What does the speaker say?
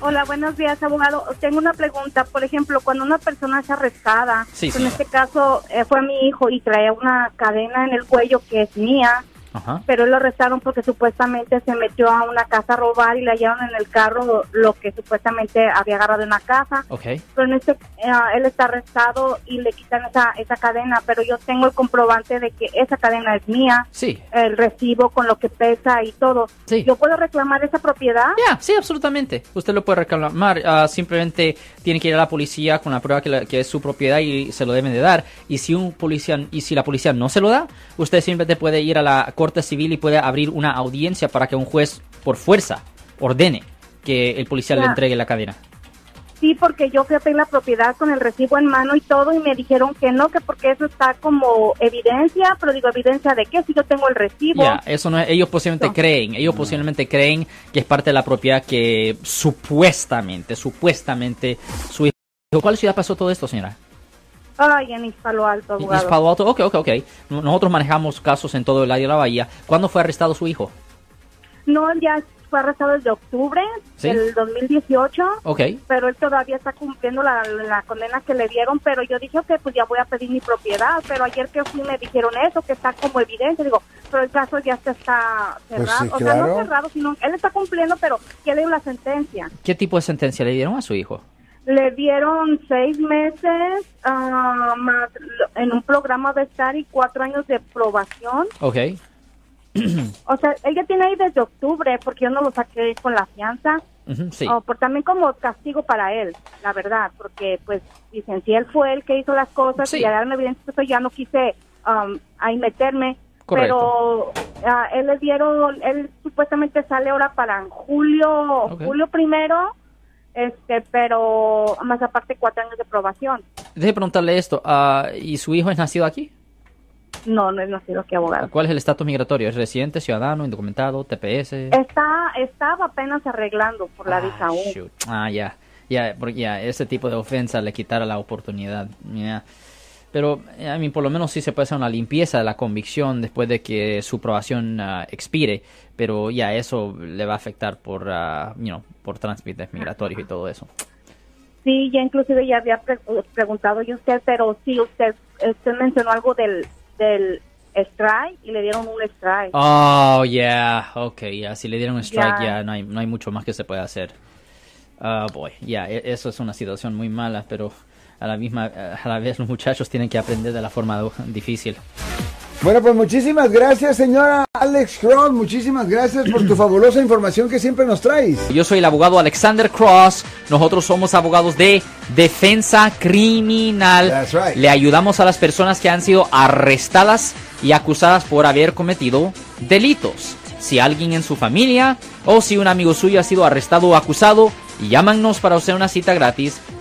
Hola, buenos días, abogado. Tengo una pregunta. Por ejemplo, cuando una persona es arrestada, Sí, en este caso eh, fue mi hijo y traía una cadena en el cuello que es mía, Ajá. pero él lo arrestaron porque supuestamente se metió a una casa a robar y le hallaron en el carro lo que supuestamente había agarrado en la casa. Ok. Pero en este, eh, él está arrestado y le quitan esa, esa cadena, pero yo tengo el comprobante de que esa cadena es mía, Sí. el recibo con lo que pesa y todo. Sí. ¿Yo puedo reclamar esa propiedad? Ya, sí, absolutamente. Usted lo puede reclamar. ah, simplemente tiene que ir a la policía con la prueba que, la- que es su propiedad y se lo deben de dar. Y si un policía y si la policía no se lo da, usted simplemente puede ir a la corte civil y puede abrir una audiencia para que un juez por fuerza ordene que el policía le entregue la cadena. Sí, porque yo fui a pedir la propiedad con el recibo en mano y todo y me dijeron que no, que porque eso está como evidencia, pero digo, ¿evidencia de qué? Si yo tengo el recibo. Ya, eso no es, ellos posiblemente No. creen, ellos posiblemente creen que es parte de la propiedad que supuestamente, supuestamente su hijo. ¿Cuál ciudad pasó todo esto, señora? Ay, en Palo Alto, abogado. Palo Alto, ok, ok, ok. Nosotros manejamos casos en todo el área de la bahía. ¿Cuándo fue arrestado su hijo? No, él ya fue arrestado desde octubre ¿Sí? del 2018, Ok, pero él todavía está cumpliendo la, la condena que le dieron, pero yo dije, ok, pues ya voy a pedir mi propiedad, pero ayer que fui me dijeron eso, que está como evidencia, digo, pero el caso ya se está Pues cerrado, sí, o sea, no cerrado, sino él está cumpliendo, pero ya le dio la sentencia. ¿qué tipo de sentencia le dieron a su hijo? Le dieron seis meses ah, más en un programa de estar y cuatro años de probación. Ok, O sea, ella tiene ahí desde octubre porque yo no lo saqué con la fianza. sí. O por también como castigo para él, la verdad, porque pues dicen, si él fue el que hizo las cosas Sí. y hallaron evidencia, pues ya no quise um, ahí meterme. Correcto. Pero ah, él le dieron, él supuestamente sale ahora para julio, julio primero, este, pero más aparte cuatro años de probación. Deje preguntarle esto. ah, ¿Y su hijo es nacido aquí? No, no es nacido aquí abogado. ¿Cuál es el estatus migratorio? ¿Es residente, ciudadano, indocumentado, TPS? Está, estaba apenas arreglando por la Ah, visa U. Ah, ya. Ya, porque ya, ese tipo de ofensa le quitara la oportunidad. Pero, eh, I mean, por lo menos sí se puede hacer una limpieza de la convicción después de que su aprobación ah, expire. Pero ya eso le va a afectar por, ah, you know, por trámites migratorios y todo eso. Sí, ya inclusive ya había pre- preguntado yo a usted, pero sí, usted, usted mencionó algo del, del strike y le dieron un strike. Oh, yeah, ok, ya, si le dieron un strike, ya, no, hay, no hay mucho más que se puede hacer. Ah, boy, ya, e- eso es una situación muy mala, pero a la misma, a la vez los muchachos tienen que aprender de la forma difícil. Bueno, pues muchísimas gracias, señora Alex Cross. Muchísimas gracias por tu fabulosa información que siempre nos traes. Yo soy el abogado Alexander Cross. Nosotros somos abogados de defensa criminal. That's right. Le ayudamos a las personas que han sido arrestadas y acusadas por haber cometido delitos. Si alguien en su familia o si un amigo suyo ha sido arrestado o acusado, llámanos para hacer una cita gratis.